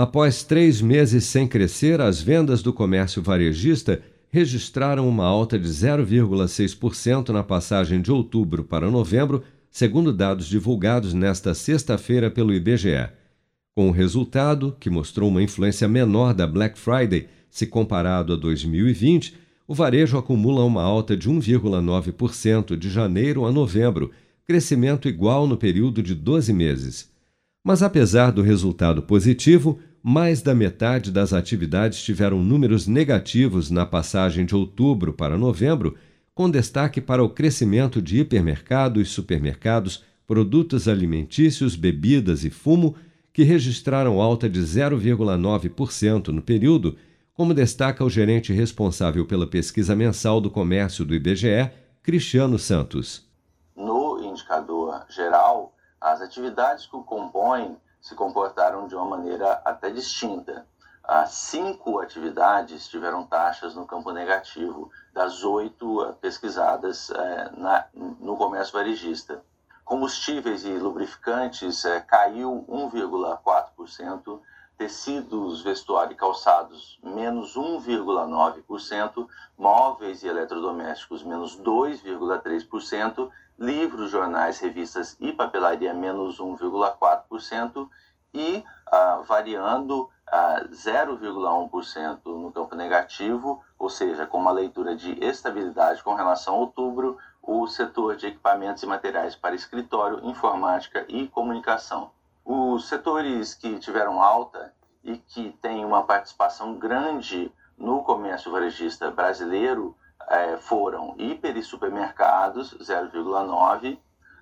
Após três meses sem crescer, as vendas do comércio varejista registraram uma alta de 0,6% na passagem de outubro para novembro, segundo dados divulgados nesta sexta-feira pelo IBGE. Com o resultado, que mostrou uma influência menor da Black Friday se comparado a 2020, o varejo acumula uma alta de 1,9% de janeiro a novembro, crescimento igual no período de 12 meses. Mas apesar do resultado positivo, mais da metade das atividades tiveram números negativos na passagem de outubro para novembro, com destaque para o crescimento de hipermercados, supermercados, produtos alimentícios, bebidas e fumo, que registraram alta de 0,9% no período, como destaca o gerente responsável pela pesquisa mensal do comércio do IBGE, Cristiano Santos. No indicador geral, as atividades que compõem se comportaram de uma maneira até distinta. As cinco atividades tiveram taxas no campo negativo, das oito eh, pesquisadas é, na, no comércio varejista. Combustíveis e lubrificantes é, caiu 1,4%, tecidos, vestuário e calçados, menos 1,9%, móveis e eletrodomésticos, menos 2,3%, livros, jornais, revistas e papelaria, menos 1,4%, e ah, variando ah, 0,1% no campo negativo, ou seja, com uma leitura de estabilidade com relação a outubro, o setor de equipamentos e materiais para escritório, informática e comunicação. Os setores que tiveram alta e que têm uma participação grande no comércio varejista brasileiro é, foram hiper e supermercados, 0,9%,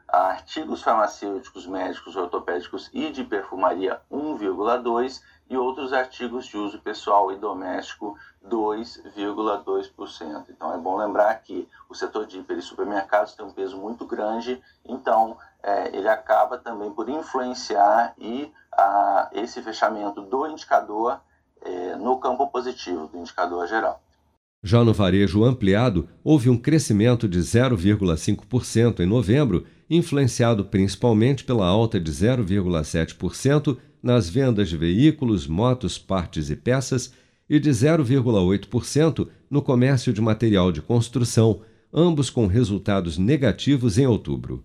artigos farmacêuticos, médicos, ortopédicos e de perfumaria, 1,2%, e outros artigos de uso pessoal e doméstico, 2,2%. Então é bom lembrar que o setor de hiper e supermercados tem um peso muito grande, então é, ele acaba também por influenciar e a, esse fechamento do indicador é, no campo positivo, do indicador geral. Já no varejo ampliado, houve um crescimento de 0,5% em novembro, influenciado principalmente pela alta de 0,7% nas vendas de veículos, motos, partes e peças e de 0,8% no comércio de material de construção, ambos com resultados negativos em outubro.